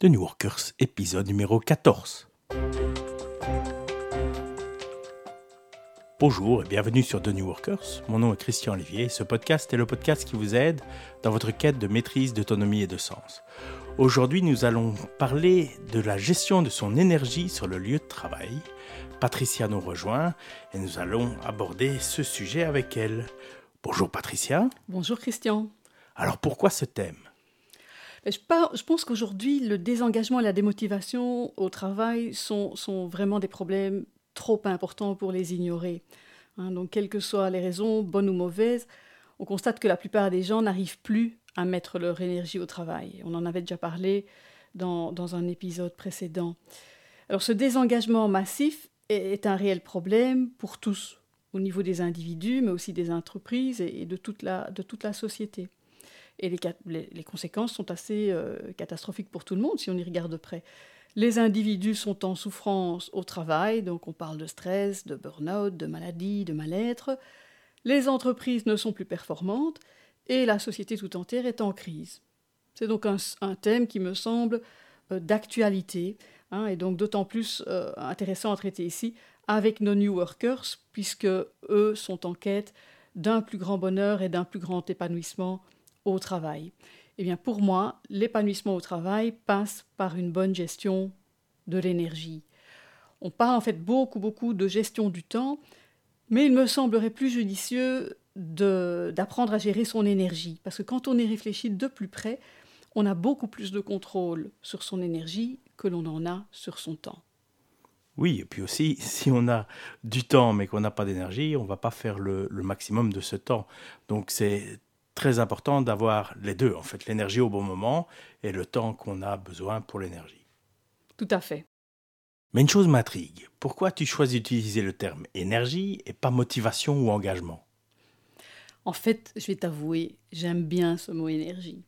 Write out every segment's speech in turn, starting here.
The New Workers, épisode numéro 14. Bonjour et bienvenue sur The New Workers. Mon nom est Christian Olivier. Ce podcast est le podcast qui vous aide dans votre quête de maîtrise, d'autonomie et de sens. Aujourd'hui, nous allons parler de la gestion de son énergie sur le lieu de travail. Patricia nous rejoint et nous allons aborder ce sujet avec elle. Bonjour Patricia. Bonjour Christian. Alors pourquoi ce thème? Je, pense qu'aujourd'hui, le désengagement et la démotivation au travail sont, vraiment des problèmes trop importants pour les ignorer. Hein. donc, quelles que soient les raisons, bonnes ou mauvaises, on constate que la plupart des gens n'arrivent plus à mettre leur énergie au travail. On en avait déjà parlé dans, un épisode précédent. Alors, ce désengagement massif est, un réel problème pour tous, au niveau des individus, mais aussi des entreprises et, de toute la société. Et les, conséquences sont assez euh, catastrophiques pour tout le monde si on y regarde de près. Les individus sont en souffrance au travail, donc on parle de stress, de burn-out, de maladie, de mal-être. Les entreprises ne sont plus performantes et la société tout entière est en crise. C'est donc un, thème qui me semble euh, d'actualité hein, et donc d'autant plus euh, intéressant à traiter ici avec nos New Workers, puisque eux sont en quête d'un plus grand bonheur et d'un plus grand épanouissement au travail Eh bien, pour moi, l'épanouissement au travail passe par une bonne gestion de l'énergie. On parle en fait beaucoup, beaucoup de gestion du temps, mais il me semblerait plus judicieux d'apprendre à gérer son énergie, parce que quand on y réfléchit de plus près, on a beaucoup plus de contrôle sur son énergie que l'on en a sur son temps. Oui, et puis aussi, si on a du temps mais qu'on n'a pas d'énergie, on ne va pas faire le, le, maximum de ce temps. Donc c'est très important d'avoir les deux, en fait, l'énergie au bon moment et le temps qu'on a besoin pour l'énergie. Tout à fait. Mais une chose m'intrigue. Pourquoi tu choisis d'utiliser le terme énergie et pas motivation ou engagement? En fait, je vais t'avouer, j'aime bien ce mot énergie.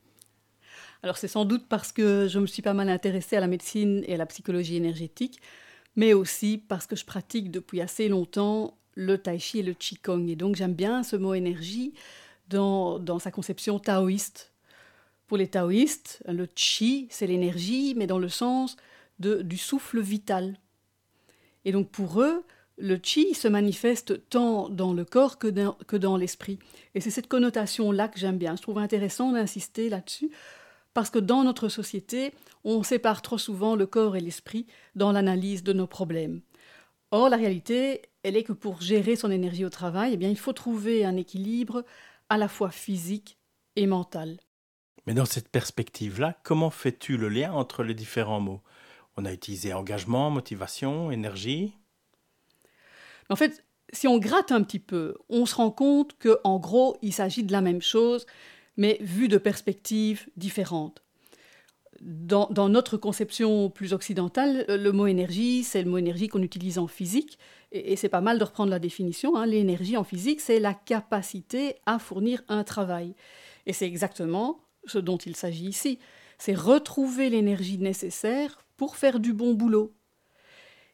Alors c'est sans doute parce que je me suis pas mal intéressée à la médecine et à la psychologie énergétique, mais aussi parce que je pratique depuis assez longtemps le tai chi et le qigong. Et donc j'aime bien ce mot énergie dans, sa conception taoïste. Pour les taoïstes, le chi, c'est l'énergie, mais dans le sens du souffle vital. Et donc pour eux, le chi se manifeste tant dans le corps que dans, que dans l'esprit. Et c'est cette connotation-là que j'aime bien. Je trouve intéressant d'insister là-dessus, parce que dans notre société, on sépare trop souvent le corps et l'esprit dans l'analyse de nos problèmes. Or, la réalité, elle est que pour gérer son énergie au travail, eh bien, il faut trouver un équilibre à la fois physique et mentale. Mais dans cette perspective-là, comment fais-tu le lien entre les différents mots? On a utilisé engagement, motivation, énergie. En fait, si on gratte un petit peu, on se rend compte que, en gros, il s'agit de la même chose, mais vu de perspectives différentes. Dans, dans, notre conception plus occidentale, le mot énergie, c'est le mot énergie qu'on utilise en physique, et, c'est pas mal de reprendre la définition, hein. l'énergie en physique, c'est la capacité à fournir un travail. Et c'est exactement ce dont il s'agit ici. C'est retrouver l'énergie nécessaire pour faire du bon boulot.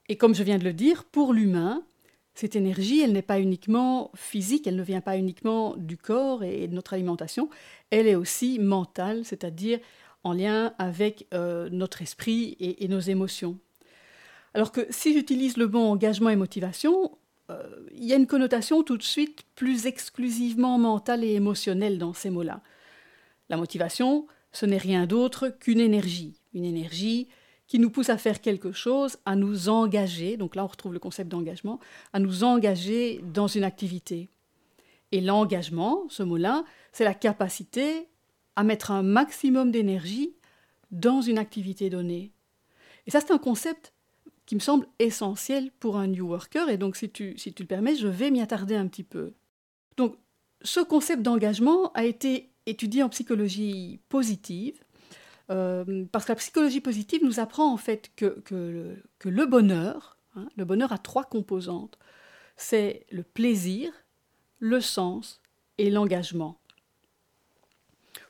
Et comme je viens de le dire, pour l'humain, cette énergie, elle n'est pas uniquement physique, elle ne vient pas uniquement du corps et de notre alimentation, elle est aussi mentale, c'est-à-dire en lien avec euh, notre esprit et nos émotions. Alors que si j'utilise le mot engagement et motivation, euh, il y a une connotation tout de suite plus exclusivement mentale et émotionnelle dans ces mots-là. La motivation, ce n'est rien d'autre qu'une énergie, une énergie qui nous pousse à faire quelque chose, à nous engager, donc là on retrouve le concept d'engagement, à nous engager dans une activité. Et l'engagement, ce mot-là, c'est la capacité à mettre un maximum d'énergie dans une activité donnée. Et ça, c'est un concept qui me semble essentiel pour un New Worker. Et donc, si tu, si tu le permets, je vais m'y attarder un petit peu. Donc, ce concept d'engagement a été étudié en psychologie positive, euh, parce que la psychologie positive nous apprend en fait que, que, le, bonheur, hein, le bonheur a trois composantes. C'est le plaisir, le sens et l'engagement.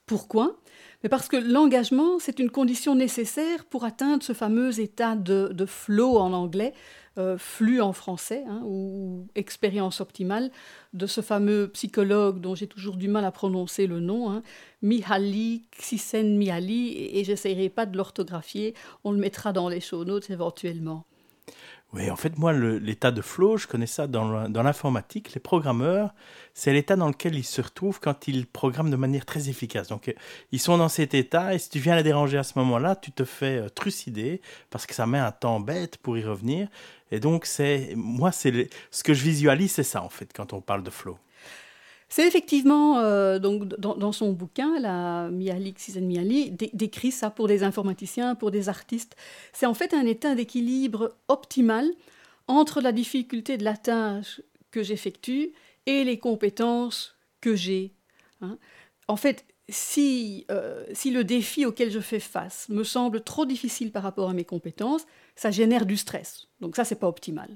Pourquoi? Mais parce que l'engagement, c'est une condition nécessaire pour atteindre ce fameux état de, flow en anglais, euh, flux en français, hein, ou expérience optimale, de ce fameux psychologue dont j'ai toujours du mal à prononcer le nom, hein, Mihaly Csikszentmihalyi, et, et j'essaierai pas de l'orthographier, on le mettra dans les show notes éventuellement. Oui, en fait, moi, l'état de flow, je connais ça dans, l'informatique. Les programmeurs, c'est l'état dans lequel ils se retrouvent quand ils programment de manière très efficace. Donc, euh, ils sont dans cet état, et si tu viens les déranger à ce moment-là, tu te fais euh, trucider, parce que ça met un temps bête pour y revenir. Et donc, c'est moi, c'est ce que je visualise, c'est ça, en fait, quand on parle de flow. C'est effectivement, euh, donc, dans, son bouquin, la Miali, Miali décrit ça pour des informaticiens, pour des artistes. C'est en fait un état d'équilibre optimal entre la difficulté de la tâche que j'effectue et les compétences que j'ai. Hein. En fait, si, euh, si le défi auquel je fais face me semble trop difficile par rapport à mes compétences, ça génère du stress. Donc ça, c'est pas optimal.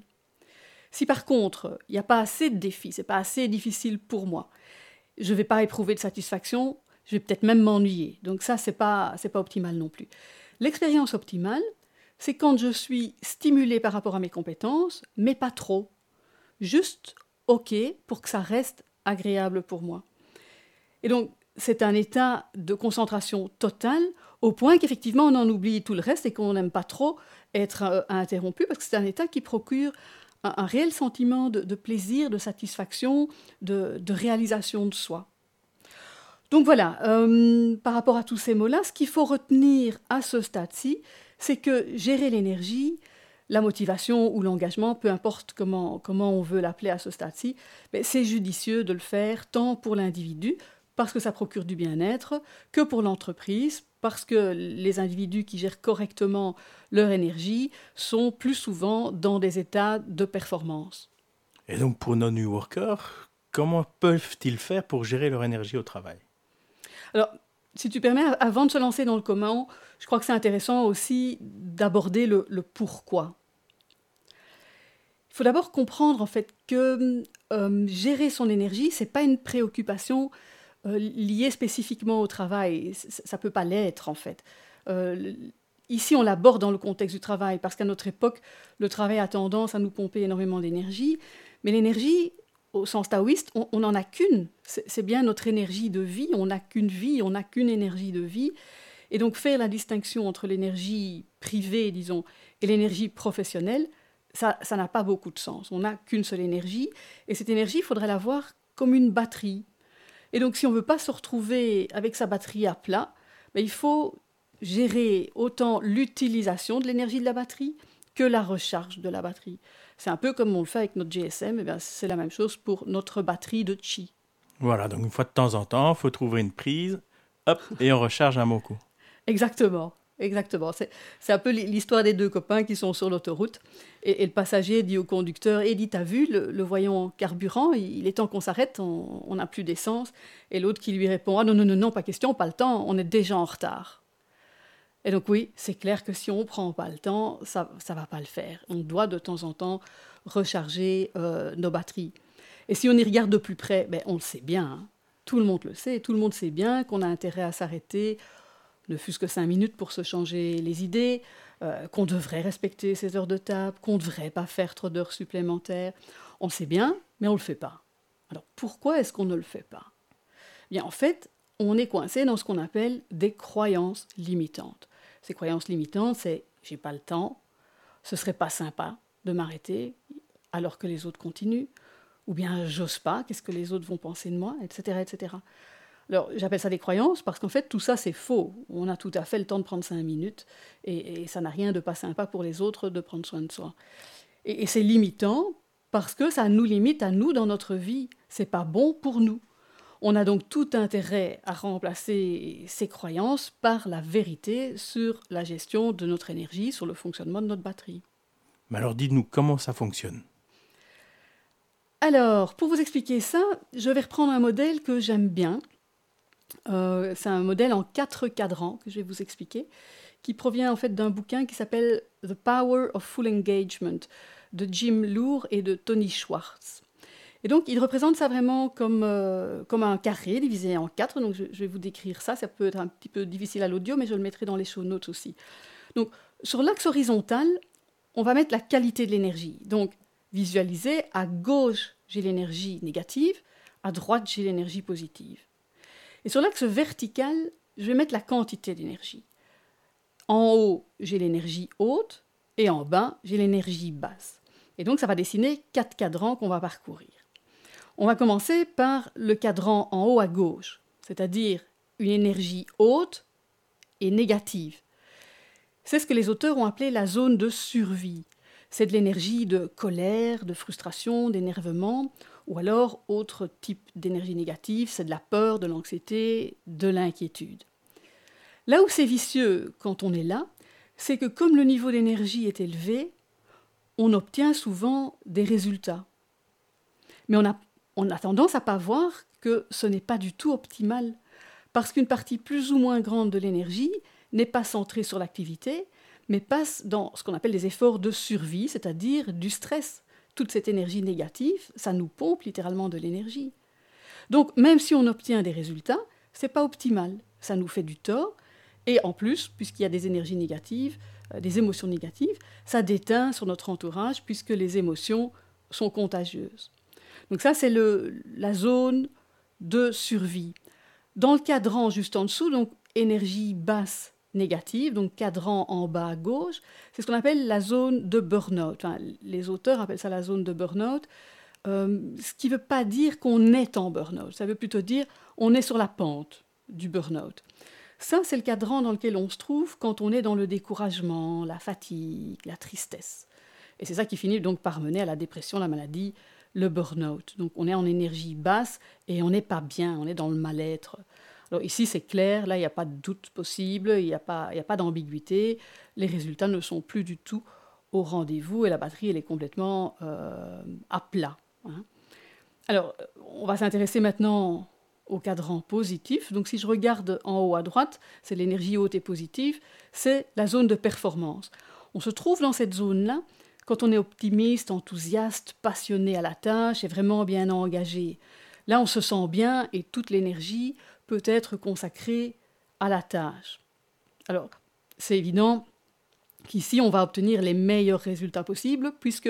Si par contre, il n'y a pas assez de défis, c'est pas assez difficile pour moi, je ne vais pas éprouver de satisfaction, je vais peut-être même m'ennuyer. Donc ça, c'est pas c'est pas optimal non plus. L'expérience optimale, c'est quand je suis stimulé par rapport à mes compétences, mais pas trop. Juste OK pour que ça reste agréable pour moi. Et donc, c'est un état de concentration totale au point qu'effectivement on en oublie tout le reste et qu'on n'aime pas trop être euh, interrompu parce que c'est un état qui procure un, réel sentiment de, plaisir, de satisfaction, de, réalisation de soi. Donc voilà, euh, par rapport à tous ces mots-là, ce qu'il faut retenir à ce stade-ci, c'est que gérer l'énergie, la motivation ou l'engagement, peu importe comment, comment on veut l'appeler à ce stade-ci, c'est judicieux de le faire tant pour l'individu, parce que ça procure du bien-être, que pour l'entreprise, parce que les individus qui gèrent correctement leur énergie sont plus souvent dans des états de performance. Et donc pour nos new workers, comment peuvent-ils faire pour gérer leur énergie au travail? Alors, si tu permets, avant de se lancer dans le comment, je crois que c'est intéressant aussi d'aborder le, pourquoi. Il faut d'abord comprendre en fait que euh, gérer son énergie, c'est pas une préoccupation euh, lié spécifiquement au travail. Ça ne peut pas l'être, en fait. Euh, ici, on l'aborde dans le contexte du travail, parce qu'à notre époque, le travail a tendance à nous pomper énormément d'énergie. Mais l'énergie, au sens taoïste, on n'en a qu'une. C'est bien notre énergie de vie. On n'a qu'une vie, on n'a qu'une énergie de vie. Et donc, faire la distinction entre l'énergie privée, disons, et l'énergie professionnelle, ça n'a pas beaucoup de sens. On n'a qu'une seule énergie. Et cette énergie, il faudrait la voir comme une batterie. Et donc, si on ne veut pas se retrouver avec sa batterie à plat, ben, il faut gérer autant l'utilisation de l'énergie de la batterie que la recharge de la batterie. C'est un peu comme on le fait avec notre GSM, et c'est la même chose pour notre batterie de Qi. Voilà, donc une fois de temps en temps, il faut trouver une prise, hop, et on recharge un coup. Exactement. Exactement. C'est un peu l'histoire des deux copains qui sont sur l'autoroute. Et, le passager dit au conducteur Et t'as vu, le, voyant carburant, il, est temps qu'on s'arrête, on n'a plus d'essence. Et l'autre qui lui répond Ah non, non, non, non, pas question, pas le temps, on est déjà en retard. Et donc, oui, c'est clair que si on ne prend pas le temps, ça ne va pas le faire. On doit de temps en temps recharger euh, nos batteries. Et si on y regarde de plus près, ben, on le sait bien. Hein. Tout le monde le sait, tout le monde sait bien qu'on a intérêt à s'arrêter ne fût-ce que cinq minutes pour se changer les idées, euh, qu'on devrait respecter ses heures de table, qu'on ne devrait pas faire trop d'heures supplémentaires. On le sait bien, mais on ne le fait pas. Alors pourquoi est-ce qu'on ne le fait pas? Bien, en fait, on est coincé dans ce qu'on appelle des croyances limitantes. Ces croyances limitantes, c'est j'ai pas le temps, ce serait pas sympa de m'arrêter alors que les autres continuent, ou bien j'ose pas, qu'est-ce que les autres vont penser de moi, etc., etc. Alors, j'appelle ça des croyances parce qu'en fait, tout ça, c'est faux. On a tout à fait le temps de prendre cinq minutes et, ça n'a rien de pas sympa pour les autres de prendre soin de soi. Et, c'est limitant parce que ça nous limite à nous dans notre vie. C'est pas bon pour nous. On a donc tout intérêt à remplacer ces croyances par la vérité sur la gestion de notre énergie, sur le fonctionnement de notre batterie. Mais alors dites-nous comment ça fonctionne? Alors, pour vous expliquer ça, je vais reprendre un modèle que j'aime bien, euh, c'est un modèle en quatre cadrans que je vais vous expliquer, qui provient en fait d'un bouquin qui s'appelle The Power of Full Engagement de Jim Loor et de Tony Schwartz. Et donc, il représente ça vraiment comme, euh, comme un carré divisé en quatre. Donc, je, vais vous décrire ça. Ça peut être un petit peu difficile à l'audio, mais je le mettrai dans les show notes aussi. Donc, sur l'axe horizontal, on va mettre la qualité de l'énergie. Donc, visualisez, à gauche, j'ai l'énergie négative, à droite, j'ai l'énergie positive. Et sur l'axe vertical, je vais mettre la quantité d'énergie. En haut, j'ai l'énergie haute, et en bas, j'ai l'énergie basse. Et donc, ça va dessiner quatre cadrans qu'on va parcourir. On va commencer par le cadran en haut à gauche, c'est-à-dire une énergie haute et négative. C'est ce que les auteurs ont appelé la zone de survie. C'est de l'énergie de colère, de frustration, d'énervement, ou alors autre type d'énergie négative, c'est de la peur, de l'anxiété, de l'inquiétude. Là où c'est vicieux quand on est là, c'est que comme le niveau d'énergie est élevé, on obtient souvent des résultats. Mais on a on a tendance à pas voir que ce n'est pas du tout optimal, parce qu'une partie plus ou moins grande de l'énergie n'est pas centrée sur l'activité, mais passe dans ce qu'on appelle des efforts de survie, c'est-à-dire du stress. Toute cette énergie négative, ça nous pompe littéralement de l'énergie. Donc, même si on obtient des résultats, c'est pas optimal. Ça nous fait du tort. Et en plus, puisqu'il y a des énergies négatives, euh, des émotions négatives, ça déteint sur notre entourage puisque les émotions sont contagieuses. Donc ça, c'est la zone de survie. Dans le cadran juste en dessous, donc énergie basse négative, donc cadran en bas à gauche, c'est ce qu'on appelle la zone de burn-out. les auteurs appellent ça la zone de burn-out, euh, ce qui ne veut pas dire qu'on est en burn-out, ça veut plutôt dire on est sur la pente du burn-out. Ça, c'est le cadran dans lequel on se trouve quand on est dans le découragement, la fatigue, la tristesse. Et c'est ça qui finit donc par mener à la dépression, la maladie, le burn-out. Donc on est en énergie basse et on n'est pas bien, on est dans le mal-être. Ici c'est clair, là il n'y a pas de doute possible, il n'y a pas, pas d'ambiguïté, les résultats ne sont plus du tout au rendez-vous et la batterie elle est complètement euh, à plat. Hein. Alors on va s'intéresser maintenant au cadran positif. Donc si je regarde en haut à droite, c'est l'énergie haute et positive, c'est la zone de performance. On se trouve dans cette zone-là quand on est optimiste, enthousiaste, passionné à la tâche et vraiment bien engagé. Là, on se sent bien et toute l'énergie peut être consacrée à la tâche. Alors, c'est évident qu'ici, on va obtenir les meilleurs résultats possibles, puisque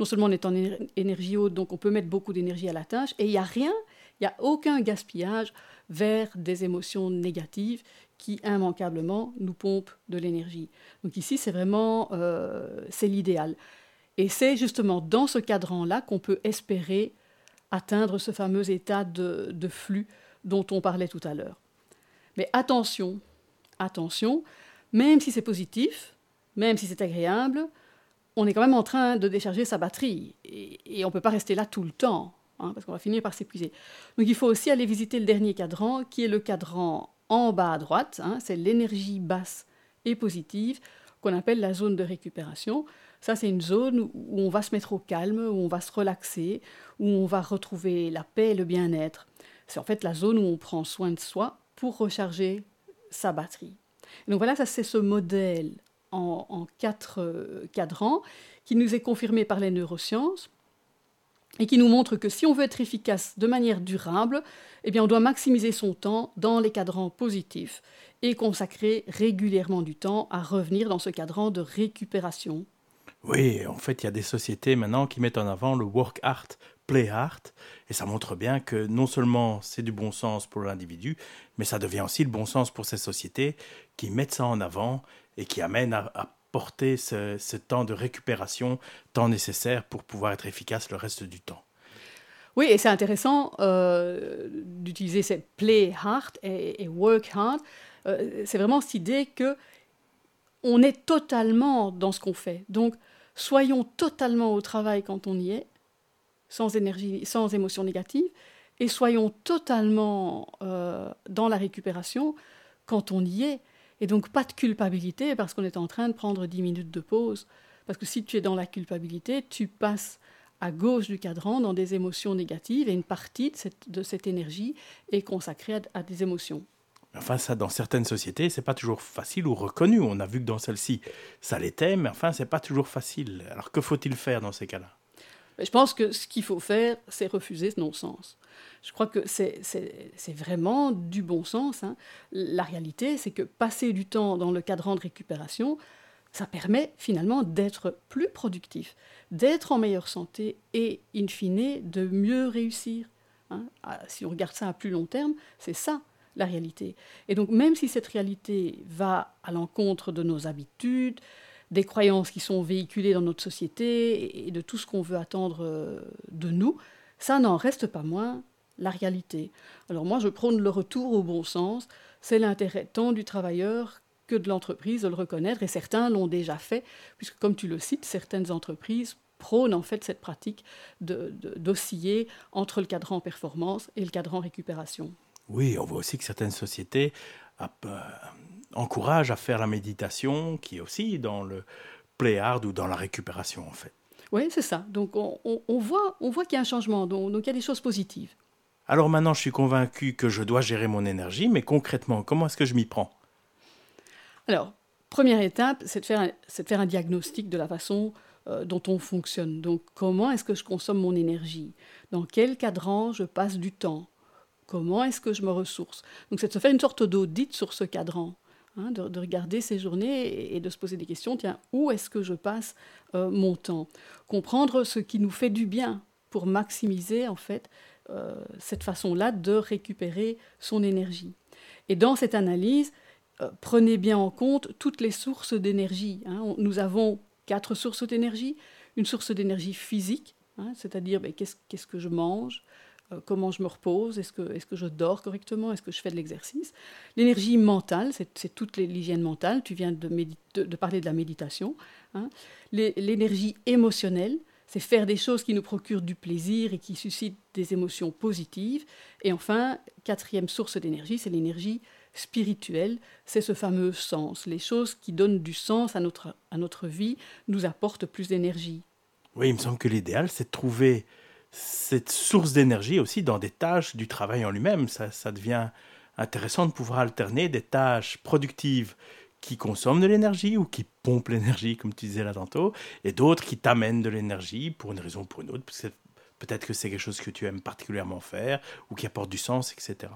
non seulement on est en énergie haute, donc on peut mettre beaucoup d'énergie à la tâche, et il n'y a rien, il n'y a aucun gaspillage vers des émotions négatives qui immanquablement nous pompent de l'énergie. Donc ici, c'est vraiment euh, c'est l'idéal. Et c'est justement dans ce cadran-là qu'on peut espérer atteindre ce fameux état de, flux dont on parlait tout à l'heure. Mais attention, attention, même si c'est positif, même si c'est agréable, on est quand même en train de décharger sa batterie et, on ne peut pas rester là tout le temps, hein, parce qu'on va finir par s'épuiser. Donc il faut aussi aller visiter le dernier cadran, qui est le cadran en bas à droite, hein, c'est l'énergie basse et positive, qu'on appelle la zone de récupération. Ça, c'est une zone où on va se mettre au calme, où on va se relaxer, où on va retrouver la paix et le bien-être. C'est en fait la zone où on prend soin de soi pour recharger sa batterie. donc voilà, ça c'est ce modèle en, quatre euh, cadrans qui nous est confirmé par les neurosciences et qui nous montre que si on veut être efficace de manière durable, eh bien on doit maximiser son temps dans les cadrans positifs et consacrer régulièrement du temps à revenir dans ce cadran de récupération oui, en fait, il y a des sociétés maintenant qui mettent en avant le work art, play art, et ça montre bien que non seulement c'est du bon sens pour l'individu, mais ça devient aussi le bon sens pour ces sociétés qui mettent ça en avant et qui amènent à, porter ce, temps de récupération, temps nécessaire pour pouvoir être efficace le reste du temps. Oui, et c'est intéressant euh, d'utiliser ces play hard et, work hard. Euh, c'est vraiment cette idée que on est totalement dans ce qu'on fait. Donc, soyons totalement au travail quand on y est, sans énergie, sans émotion négative, et soyons totalement euh, dans la récupération quand on y est. Et donc pas de culpabilité parce qu'on est en train de prendre 10 minutes de pause. Parce que si tu es dans la culpabilité, tu passes à gauche du cadran dans des émotions négatives et une partie de cette, énergie est consacrée à des émotions. Enfin, ça, dans certaines sociétés, c'est pas toujours facile ou reconnu. On a vu que dans celle-ci, ça l'était, mais enfin, c'est pas toujours facile. Alors, que faut-il faire dans ces cas-là? Je pense que ce qu'il faut faire, c'est refuser ce non-sens. Je crois que c'est vraiment du bon sens. Hein. La réalité, c'est que passer du temps dans le cadran de récupération, ça permet finalement d'être plus productif, d'être en meilleure santé et, in fine, de mieux réussir. Hein. Ah, si on regarde ça à plus long terme, c'est ça la réalité. Et donc même si cette réalité va à l'encontre de nos habitudes, des croyances qui sont véhiculées dans notre société et de tout ce qu'on veut attendre euh, de nous, ça n'en reste pas moins la réalité. Alors moi, je prône le retour au bon sens. C'est l'intérêt tant du travailleur que de l'entreprise de le reconnaître, et certains l'ont déjà fait, puisque comme tu le cites, certaines entreprises prônent en fait cette pratique d'osciller entre le cadran performance et le cadran récupération. Oui, on voit aussi que certaines sociétés encouragent à faire la méditation, qui est aussi dans le play hard ou dans la récupération en fait. Oui, c'est ça. Donc on, voit, on voit qu'il y a un changement, donc, donc il y a des choses positives. Alors maintenant, je suis convaincu que je dois gérer mon énergie, mais concrètement, comment est-ce que je m'y prends? Alors, première étape, c'est de, faire un, de faire un diagnostic de la façon euh, dont on fonctionne. Donc, comment est-ce que je consomme mon énergie? Dans quel cadran je passe du temps? Comment est-ce que je me ressource? Donc, c'est de se faire une sorte d'audit sur ce cadran. Hein, de, regarder ces journées et, de se poser des questions, tiens, où est-ce que je passe euh, mon temps? Comprendre ce qui nous fait du bien pour maximiser en fait euh, cette façon-là de récupérer son énergie. Et dans cette analyse, euh, prenez bien en compte toutes les sources d'énergie. Hein. Nous avons quatre sources d'énergie. Une source d'énergie physique, hein, c'est-à-dire ben, qu'est-ce que je mange, comment je me repose, est-ce que, est que je dors correctement, est-ce que je fais de l'exercice? L'énergie mentale, c'est toute l'hygiène mentale, tu viens de, de, parler de la méditation. Hein. L'énergie émotionnelle, c'est faire des choses qui nous procurent du plaisir et qui suscitent des émotions positives. Et enfin, quatrième source d'énergie, c'est l'énergie spirituelle, c'est ce fameux sens. Les choses qui donnent du sens à notre, à notre vie nous apportent plus d'énergie. Oui, il me semble que l'idéal, c'est de trouver cette source d'énergie aussi dans des tâches du travail en lui-même. Ça, devient intéressant de pouvoir alterner des tâches productives qui consomment de l'énergie ou qui pompent l'énergie, comme tu disais là tantôt, et d'autres qui t'amènent de l'énergie pour une raison ou pour une autre, peut-être que c'est quelque chose que tu aimes particulièrement faire ou qui apporte du sens, etc.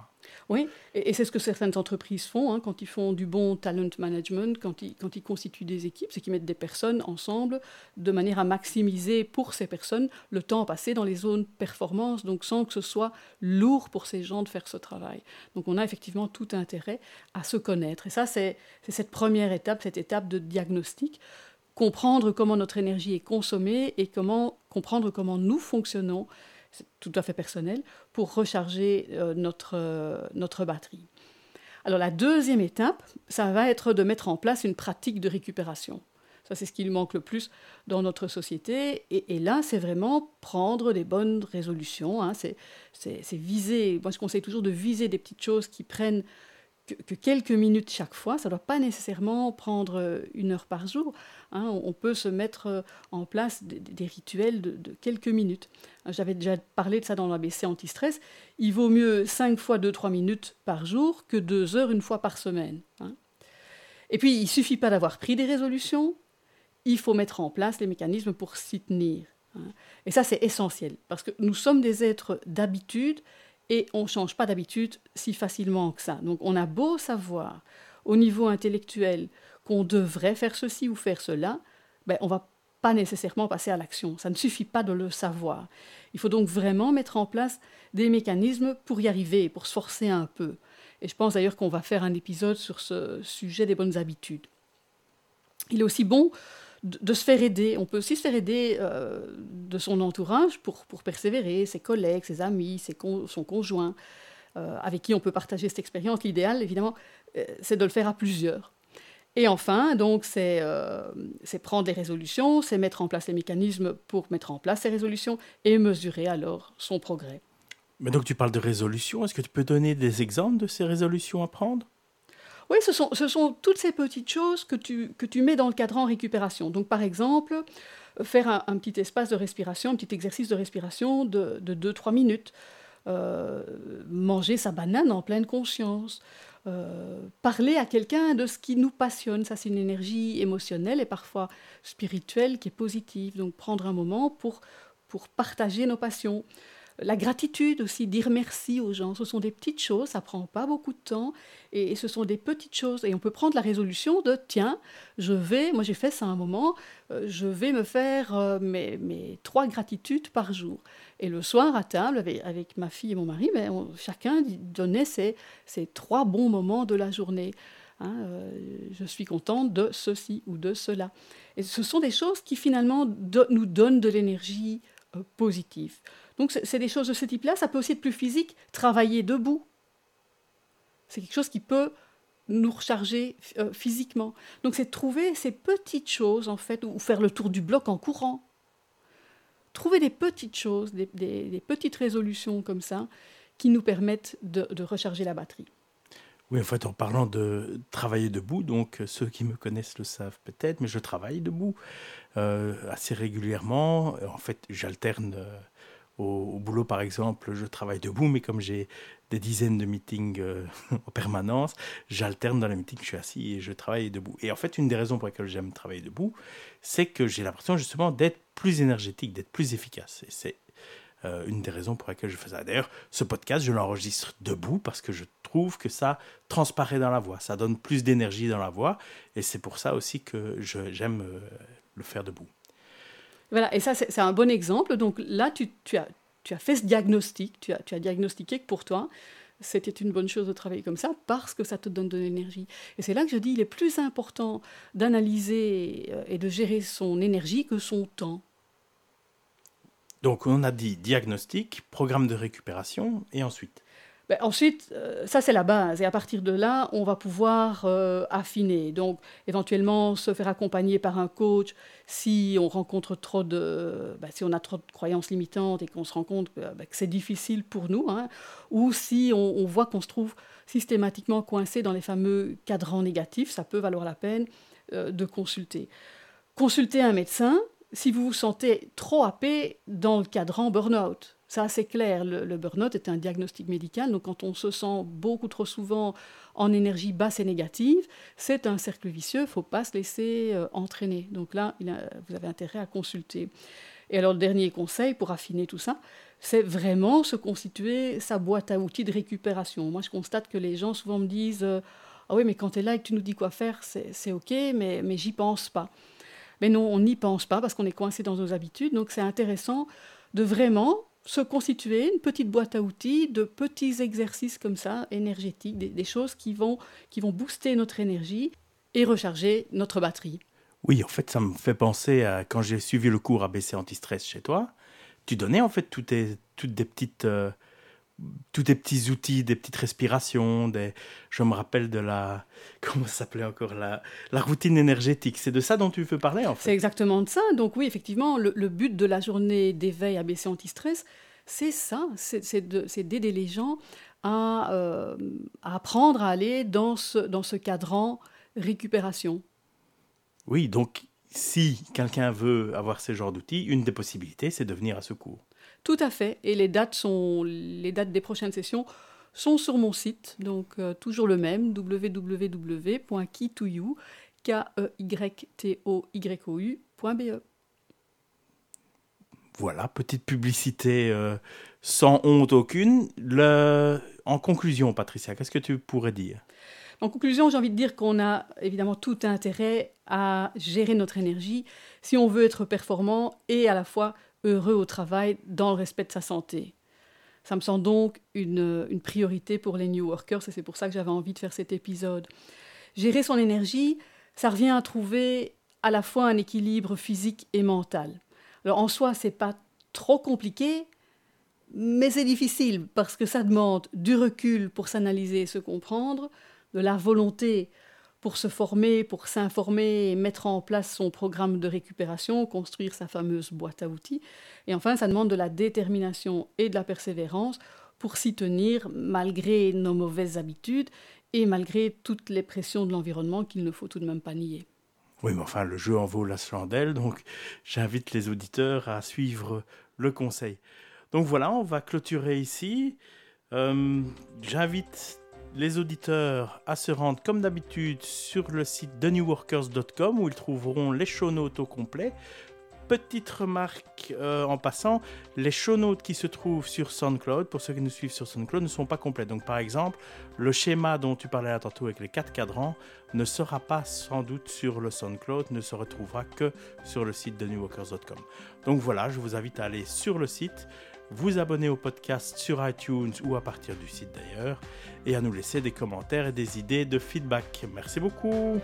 Oui, et, c'est ce que certaines entreprises font hein, quand ils font du bon talent management, quand ils, quand ils constituent des équipes, c'est qu'ils mettent des personnes ensemble de manière à maximiser pour ces personnes le temps passé dans les zones performance, donc sans que ce soit lourd pour ces gens de faire ce travail. Donc on a effectivement tout intérêt à se connaître. Et ça, c'est cette première étape, cette étape de diagnostic comprendre comment notre énergie est consommée et comment comprendre comment nous fonctionnons c'est tout à fait personnel, pour recharger euh, notre, euh, notre batterie. Alors la deuxième étape, ça va être de mettre en place une pratique de récupération. Ça, c'est ce qui nous manque le plus dans notre société. Et, là, c'est vraiment prendre des bonnes résolutions. Hein. C'est, viser, moi je conseille toujours de viser des petites choses qui prennent que, quelques minutes chaque fois. Ça ne doit pas nécessairement prendre euh, une heure par jour. Hein. On peut se mettre euh, en place des, rituels de, quelques minutes. Hein, j'avais déjà parlé de ça dans l'ABC anti-stress. Il vaut mieux 5 fois 2-3 minutes par jour que 2 heures une fois par semaine. Hein. Et puis, il ne suffit pas d'avoir pris des résolutions, il faut mettre en place les mécanismes pour s'y tenir. Et ça, c'est essentiel, parce que nous sommes des êtres d'habitude et on ne change pas d'habitude si facilement que ça. Donc on a beau savoir au niveau intellectuel qu'on devrait faire ceci ou faire cela, ben, on va pas nécessairement passer à l'action. Ça ne suffit pas de le savoir. Il faut donc vraiment mettre en place des mécanismes pour y arriver, pour se forcer un peu. Et je pense d'ailleurs qu'on va faire un épisode sur ce sujet des bonnes habitudes. Il est aussi bon de, se faire aider. On peut aussi se faire aider euh, de son entourage pour, pour persévérer, ses collègues, ses amis, son conjoint, euh, avec qui on peut partager cette expérience. L'idéal, évidemment, euh, c'est de le faire à plusieurs. Et enfin, donc, c'est prendre des résolutions, c'est mettre en place les mécanismes pour mettre en place ces résolutions et mesurer alors son progrès. Mais donc, tu parles de résolutions. Est-ce que tu peux donner des exemples de ces résolutions à prendre? Oui, ce sont, toutes ces petites choses que tu, que tu mets dans le cadran récupération. Donc, par exemple, faire un, petit espace de respiration, un petit exercice de respiration de, de 2-3 minutes. Euh, manger sa banane en pleine conscience. Euh, parler à quelqu'un de ce qui nous passionne. Ça, c'est une énergie émotionnelle et parfois spirituelle qui est positive. Donc, prendre un moment pour pour partager nos passions. La gratitude aussi, dire merci aux gens, ce sont des petites choses, ça prend pas beaucoup de temps et ce sont des petites choses. Et on peut prendre la résolution de tiens, je vais, moi j'ai fait ça un moment, euh, je vais me faire euh, mes, trois gratitudes par jour. Et le soir à table, avec, ma fille et mon mari, ben, chacun donnait ses, trois bons moments de la journée. Hein, euh, je suis contente de ceci ou de cela. Et ce sont des choses qui finalement nous donnent de l'énergie positive. Donc c'est des choses de ce type-là. Ça peut aussi être plus physique, travailler debout. C'est quelque chose qui peut nous recharger euh, physiquement. Donc c'est trouver ces petites choses, en fait, ou faire le tour du bloc en courant. Trouver des petites choses, des, petites résolutions comme ça, qui nous permettent de, recharger la batterie. Oui, en fait, en parlant de travailler debout, donc ceux qui me connaissent le savent peut-être, mais je travaille debout euh, assez régulièrement. En fait, j'alterne au, boulot, par exemple, je travaille debout, mais comme j'ai des dizaines de meetings euh, en permanence, j'alterne dans les meetings, je suis assis et je travaille debout. Et en fait, une des raisons pour lesquelles j'aime travailler debout, c'est que j'ai l'impression justement d'être plus énergétique, d'être plus efficace. Et c'est euh, une des raisons pour lesquelles je fais ça. D'ailleurs, ce podcast, je l'enregistre debout parce que je trouve que ça transparaît dans la voix, ça donne plus d'énergie dans la voix, et c'est pour ça aussi que j'aime euh, le faire debout. Voilà, et ça, c'est un bon exemple. Donc là, tu, as, tu as fait ce diagnostic, tu as, tu as diagnostiqué que pour toi, c'était une bonne chose de travailler comme ça parce que ça te donne de l'énergie. Et c'est là que je dis, il est plus important d'analyser euh, et de gérer son énergie que son temps. Donc on a dit diagnostic, programme de récupération et ensuite ben, ensuite, euh, ça c'est la base. Et à partir de là, on va pouvoir euh, affiner. Donc, éventuellement, se faire accompagner par un coach si on rencontre trop de, ben, si on a trop de croyances limitantes et qu'on se rend compte que, ben, c'est difficile pour nous, hein. ou si on, voit qu'on se trouve systématiquement coincé dans les fameux cadrans négatifs, ça peut valoir la peine euh, de consulter. Consulter un médecin si vous vous sentez trop happé dans le cadran burn-out ça, c'est clair. Le, burn-out est un diagnostic médical. Donc, quand on se sent beaucoup trop souvent en énergie basse et négative, c'est un cercle vicieux. Il ne faut pas se laisser euh, entraîner. Donc là, vous avez intérêt à consulter. Et alors, le dernier conseil pour affiner tout ça, c'est vraiment se constituer sa boîte à outils de récupération. Moi, je constate que les gens souvent me disent euh, Ah oui, mais quand tu es là et que tu nous dis quoi faire, c'est OK, mais, mais j'y pense pas. Mais non, on n'y pense pas parce qu'on est coincé dans nos habitudes. Donc, c'est intéressant de vraiment se constituer une petite boîte à outils de petits exercices comme ça, énergétiques, des, choses qui vont, qui vont booster notre énergie et recharger notre batterie. Oui, en fait, ça me fait penser à quand j'ai suivi le cours ABC anti-stress chez toi. Tu donnais en fait toutes, toutes des petites euh, tous des petits outils, des petites respirations, des... je me rappelle de la, comment ça s'appelait encore, la, la routine énergétique. C'est de ça dont tu veux parler en fait. C'est exactement de ça. Donc oui, effectivement, le, but de la journée d'éveil ABC anti-stress, c'est ça, c'est d'aider les gens à, euh, à, apprendre à aller dans ce, dans ce cadran récupération. Oui, donc si quelqu'un veut avoir ce genre d'outils, une des possibilités, c'est de venir à ce cours. Tout à fait. Et les dates, sont, les dates des prochaines sessions sont sur mon site, donc euh, toujours le même, www.keytoyou, k e y t o y o. Voilà, petite publicité euh, sans honte aucune. Le... En conclusion, Patricia, qu'est-ce que tu pourrais dire? En conclusion, j'ai envie de dire qu'on a évidemment tout intérêt à gérer notre énergie si on veut être performant et à la fois heureux au travail dans le respect de sa santé. Ça me semble donc une, une priorité pour les New Workers et c'est pour ça que j'avais envie de faire cet épisode. Gérer son énergie, ça revient à trouver à la fois un équilibre physique et mental. Alors en soi, c'est pas trop compliqué, mais c'est difficile parce que ça demande du recul pour s'analyser et se comprendre, de la volonté pour se former, pour s'informer et mettre en place son programme de récupération, construire sa fameuse boîte à outils. Et enfin, ça demande de la détermination et de la persévérance pour s'y tenir malgré nos mauvaises habitudes et malgré toutes les pressions de l'environnement qu'il ne faut tout de même pas nier. Oui, mais enfin, le jeu en vaut la chandelle, donc j'invite les auditeurs à suivre le conseil. Donc voilà, on va clôturer ici. Euh, j'invite les auditeurs à se rendre comme d'habitude sur le site thenewworkers.com où ils trouveront les show notes au complet petite remarque euh, en passant, les show notes qui se trouvent sur SoundCloud, pour ceux qui nous suivent sur SoundCloud, ne sont pas complètes. Donc par exemple, le schéma dont tu parlais tantôt avec les quatre cadrans ne sera pas sans doute sur le SoundCloud, ne se retrouvera que sur le site de newwalkers.com. Donc voilà, je vous invite à aller sur le site, vous abonner au podcast sur iTunes ou à partir du site d'ailleurs, et à nous laisser des commentaires et des idées de feedback. Merci beaucoup.